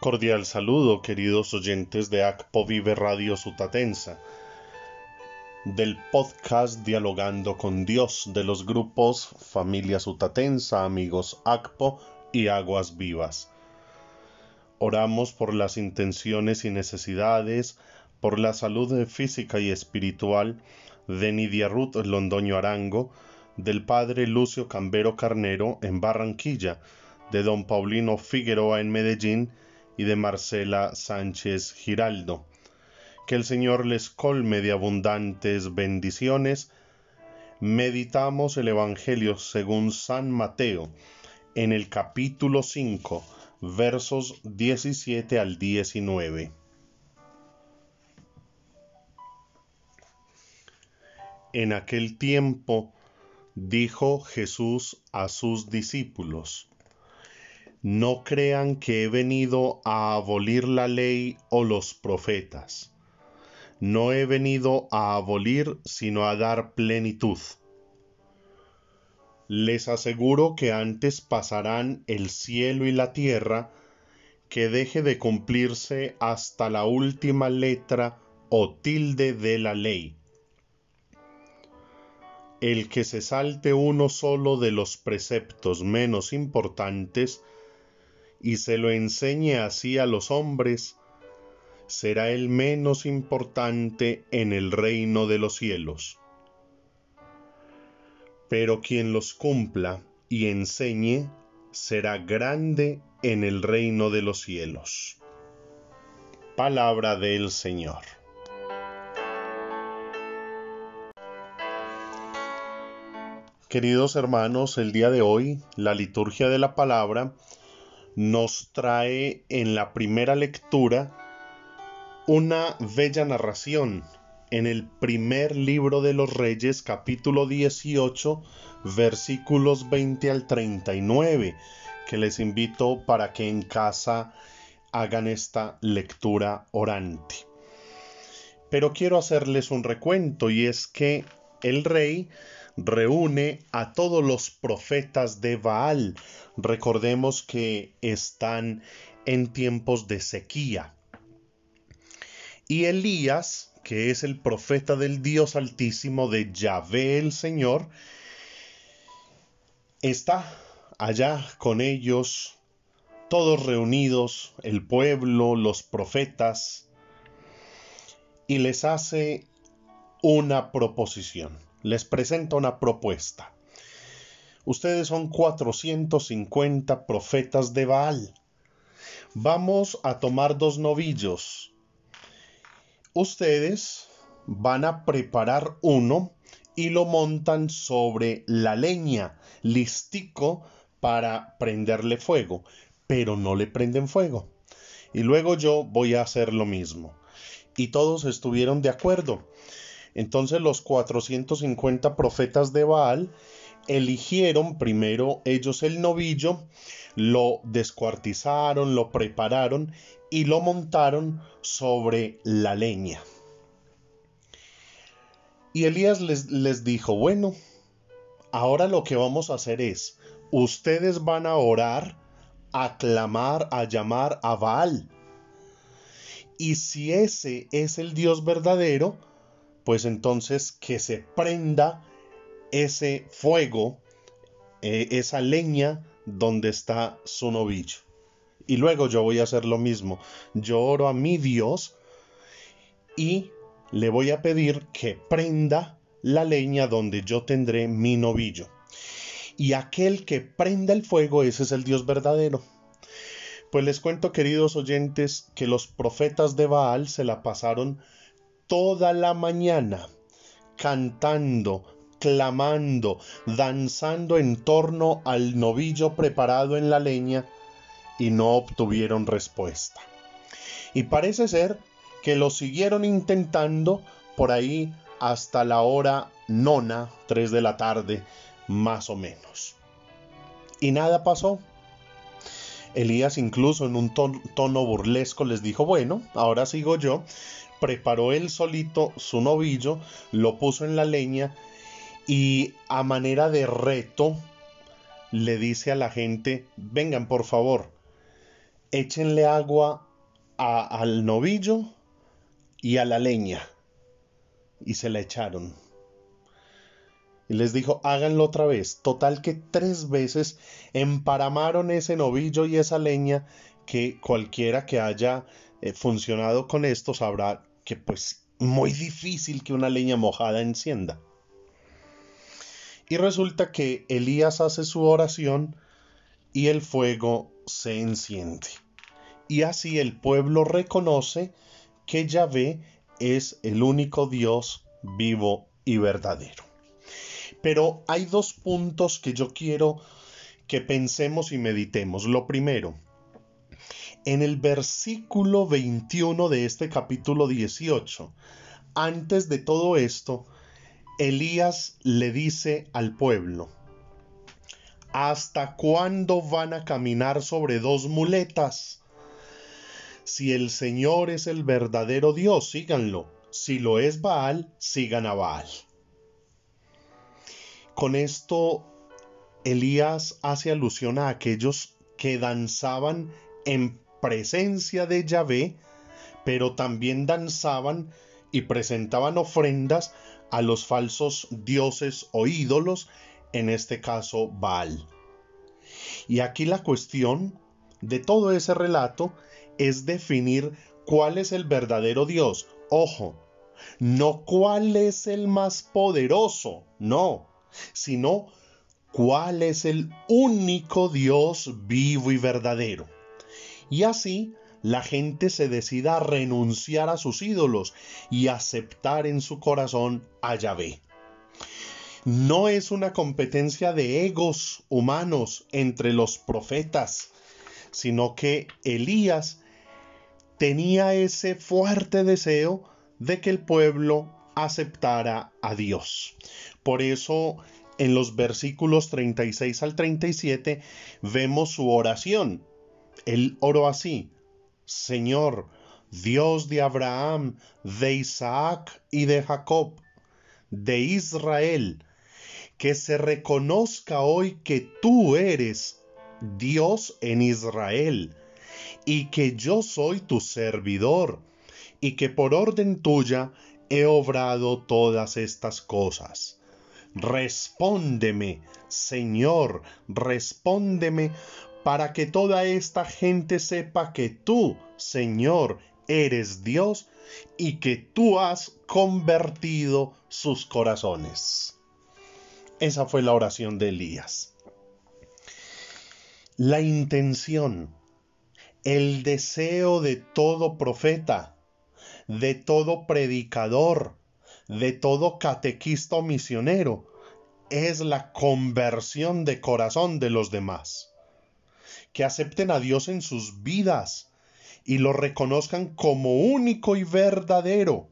Cordial saludo, queridos oyentes de ACPO Vive Radio Sutatensa, del podcast Dialogando con Dios de los grupos Familia Sutatensa, Amigos ACPO y Aguas Vivas. Oramos por las intenciones y necesidades, por la salud física y espiritual de Nidia Ruth Londoño Arango, del padre Lucio Cambero Carnero en Barranquilla, de don Paulino Figueroa en Medellín, y de Marcela Sánchez Giraldo. Que el Señor les colme de abundantes bendiciones. Meditamos el Evangelio según San Mateo en el capítulo 5, versos 17 al 19. En aquel tiempo dijo Jesús a sus discípulos, no crean que he venido a abolir la ley o los profetas. No he venido a abolir, sino a dar plenitud. Les aseguro que antes pasarán el cielo y la tierra, que deje de cumplirse hasta la última letra o tilde de la ley. El que se salte uno solo de los preceptos menos importantes, y se lo enseñe así a los hombres, será el menos importante en el reino de los cielos. Pero quien los cumpla y enseñe, será grande en el reino de los cielos. Palabra del Señor. Queridos hermanos, el día de hoy la liturgia de la palabra nos trae en la primera lectura una bella narración en el primer libro de los Reyes, capítulo 18, versículos 20 al 39, que les invito para que en casa hagan esta lectura orante. Pero quiero hacerles un recuento y es que el rey reúne a todos los profetas de Baal. Recordemos que están en tiempos de sequía. Y Elías, que es el profeta del Dios Altísimo de Yahvé el Señor, está allá con ellos, todos reunidos, el pueblo, los profetas, y les hace una proposición les presento una propuesta. Ustedes son 450 profetas de Baal. Vamos a tomar dos novillos. Ustedes van a preparar uno y lo montan sobre la leña, listico para prenderle fuego, pero no le prenden fuego. Y luego yo voy a hacer lo mismo. Y todos estuvieron de acuerdo. Entonces los 450 profetas de Baal eligieron primero ellos el novillo, lo descuartizaron, lo prepararon y lo montaron sobre la leña. Y Elías les, les, dijo, bueno, ahora lo que vamos a hacer es, ustedes van a orar, a clamar, a llamar a Baal. Y si ese es el Dios verdadero, pues entonces que se prenda ese fuego, eh, esa leña donde está su novillo. Y luego yo voy a hacer lo mismo. Yo oro a mi Dios y le voy a pedir que prenda la leña donde yo tendré mi novillo. Y aquel que prenda el fuego, ese es el Dios verdadero. Pues les cuento, queridos oyentes, que los profetas de Baal se la pasaron toda la mañana cantando, clamando, danzando en torno al novillo preparado en la leña y no obtuvieron respuesta. Y parece ser que lo siguieron intentando por ahí hasta la hora nona, tres de la tarde, más o menos. Y nada pasó. Elías incluso en un tono burlesco les dijo, bueno, ahora sigo yo preparó él solito su novillo, lo puso en la leña y a manera de reto le dice a la gente, vengan por favor, échenle agua al novillo y a la leña. Y se la echaron. Y les dijo, háganlo otra vez. Total que tres veces emparamaron ese novillo y esa leña que cualquiera que haya eh, funcionado con esto sabrá que pues muy difícil que una leña mojada encienda. Y resulta que Elías hace su oración y el fuego se enciende. Y así el pueblo reconoce que Yahvé es el único Dios vivo y verdadero. Pero hay dos puntos que yo quiero que pensemos y meditemos. Lo primero, en el versículo 21 de este capítulo 18, antes de todo esto, Elías le dice al pueblo, ¿Hasta cuándo van a caminar sobre dos muletas? Si el Señor es el verdadero Dios, síganlo. Si lo es Baal, sigan a Baal. Con esto, Elías hace alusión a aquellos que danzaban en presencia de Yahvé, pero también danzaban y presentaban ofrendas a los falsos dioses o ídolos, en este caso Baal. Y aquí la cuestión de todo ese relato es definir cuál es el verdadero Dios. Ojo, no cuál es el más poderoso, no, sino cuál es el único Dios vivo y verdadero. Y así la gente se decida a renunciar a sus ídolos y aceptar en su corazón a Yahvé. No es una competencia de egos humanos entre los profetas, sino que Elías tenía ese fuerte deseo de que el pueblo aceptara a Dios. Por eso en los versículos 36 al 37 vemos su oración. Él oró así, Señor, Dios de Abraham, de Isaac y de Jacob, de Israel, que se reconozca hoy que tú eres Dios en Israel, y que yo soy tu servidor, y que por orden tuya he obrado todas estas cosas. Respóndeme, Señor, respóndeme para que toda esta gente sepa que tú, Señor, eres Dios y que tú has convertido sus corazones. Esa fue la oración de Elías. La intención, el deseo de todo profeta, de todo predicador, de todo catequista o misionero, es la conversión de corazón de los demás. Que acepten a Dios en sus vidas y lo reconozcan como único y verdadero,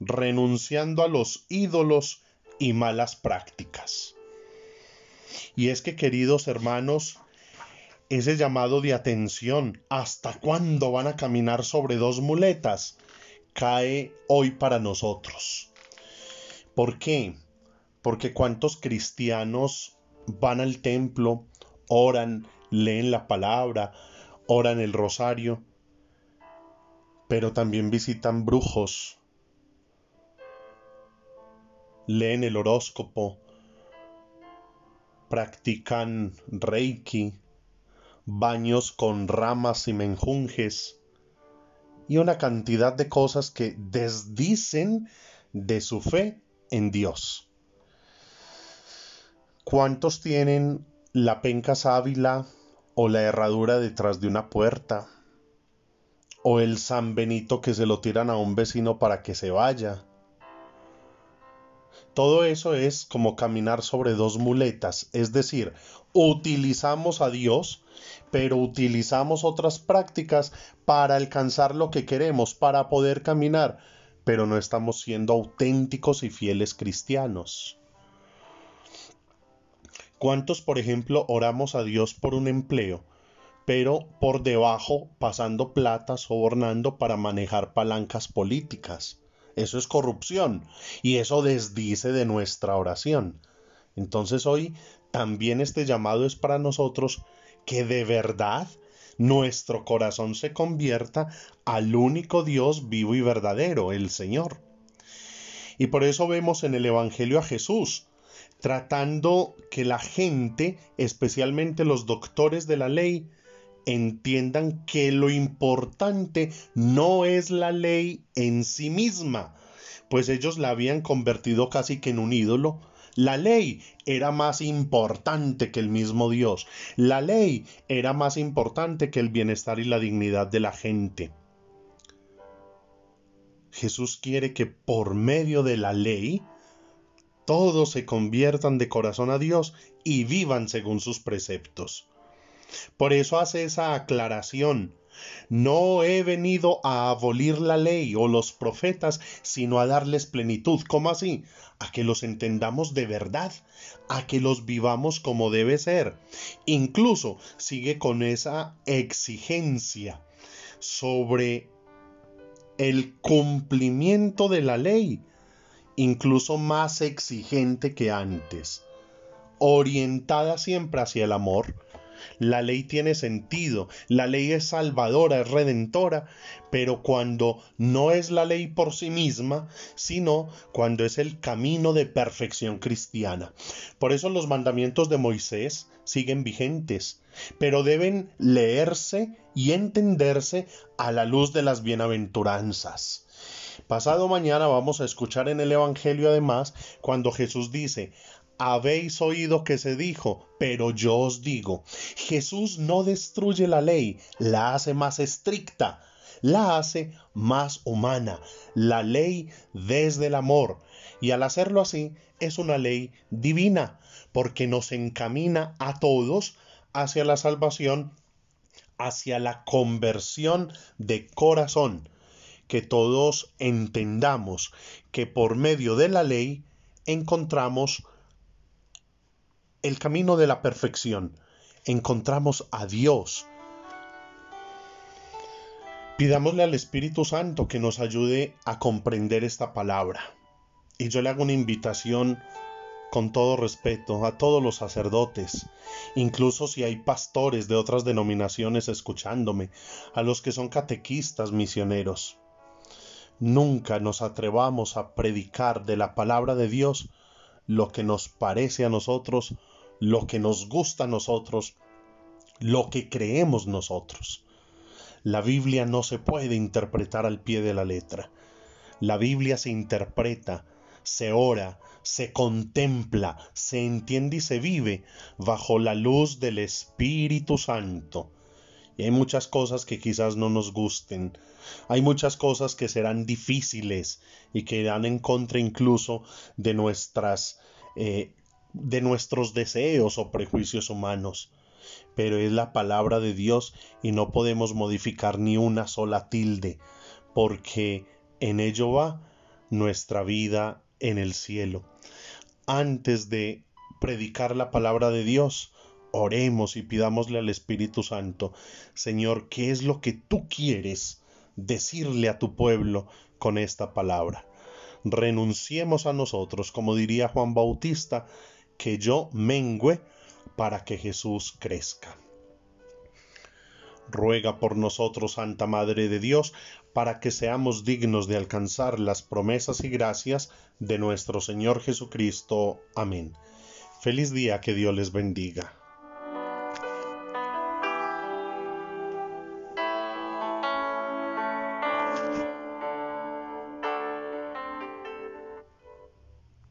renunciando a los ídolos y malas prácticas. Y es que, queridos hermanos, ese llamado de atención, ¿hasta cuándo van a caminar sobre dos muletas? cae hoy para nosotros. ¿Por qué? Porque cuántos cristianos van al templo, oran, leen la palabra, oran el rosario, pero también visitan brujos, leen el horóscopo, practican reiki, baños con ramas y menjunjes, y una cantidad de cosas que desdicen de su fe en Dios. ¿Cuántos tienen la penca sábila o la herradura detrás de una puerta? ¿O el San Benito que se lo tiran a un vecino para que se vaya? Todo eso es como caminar sobre dos muletas, es decir, utilizamos a Dios, pero utilizamos otras prácticas para alcanzar lo que queremos, para poder caminar, pero no estamos siendo auténticos y fieles cristianos. ¿Cuántos, por ejemplo, oramos a Dios por un empleo, pero por debajo pasando plata, sobornando para manejar palancas políticas? Eso es corrupción y eso desdice de nuestra oración. Entonces hoy también este llamado es para nosotros que de verdad nuestro corazón se convierta al único Dios vivo y verdadero, el Señor. Y por eso vemos en el Evangelio a Jesús tratando que la gente, especialmente los doctores de la ley, entiendan que lo importante no es la ley en sí misma, pues ellos la habían convertido casi que en un ídolo. La ley era más importante que el mismo Dios. La ley era más importante que el bienestar y la dignidad de la gente. Jesús quiere que por medio de la ley todos se conviertan de corazón a Dios y vivan según sus preceptos. Por eso hace esa aclaración. No he venido a abolir la ley o los profetas, sino a darles plenitud. ¿Cómo así? A que los entendamos de verdad, a que los vivamos como debe ser. Incluso sigue con esa exigencia sobre el cumplimiento de la ley, incluso más exigente que antes, orientada siempre hacia el amor, la ley tiene sentido, la ley es salvadora, es redentora, pero cuando no es la ley por sí misma, sino cuando es el camino de perfección cristiana. Por eso los mandamientos de Moisés siguen vigentes, pero deben leerse y entenderse a la luz de las bienaventuranzas. Pasado mañana vamos a escuchar en el Evangelio además cuando Jesús dice, habéis oído que se dijo, pero yo os digo, Jesús no destruye la ley, la hace más estricta, la hace más humana, la ley desde el amor. Y al hacerlo así, es una ley divina, porque nos encamina a todos hacia la salvación, hacia la conversión de corazón, que todos entendamos que por medio de la ley encontramos el camino de la perfección. Encontramos a Dios. Pidámosle al Espíritu Santo que nos ayude a comprender esta palabra. Y yo le hago una invitación con todo respeto a todos los sacerdotes, incluso si hay pastores de otras denominaciones escuchándome, a los que son catequistas misioneros. Nunca nos atrevamos a predicar de la palabra de Dios lo que nos parece a nosotros lo que nos gusta a nosotros, lo que creemos nosotros. La Biblia no se puede interpretar al pie de la letra. La Biblia se interpreta, se ora, se contempla, se entiende y se vive bajo la luz del Espíritu Santo. Y hay muchas cosas que quizás no nos gusten, hay muchas cosas que serán difíciles y que irán en contra incluso de nuestras eh, de nuestros deseos o prejuicios humanos, pero es la palabra de Dios y no podemos modificar ni una sola tilde, porque en ello va nuestra vida en el cielo. Antes de predicar la palabra de Dios, oremos y pidámosle al Espíritu Santo, Señor, ¿qué es lo que tú quieres decirle a tu pueblo con esta palabra? Renunciemos a nosotros, como diría Juan Bautista, que yo mengüe para que Jesús crezca. Ruega por nosotros, Santa Madre de Dios, para que seamos dignos de alcanzar las promesas y gracias de nuestro Señor Jesucristo. Amén. Feliz día, que Dios les bendiga.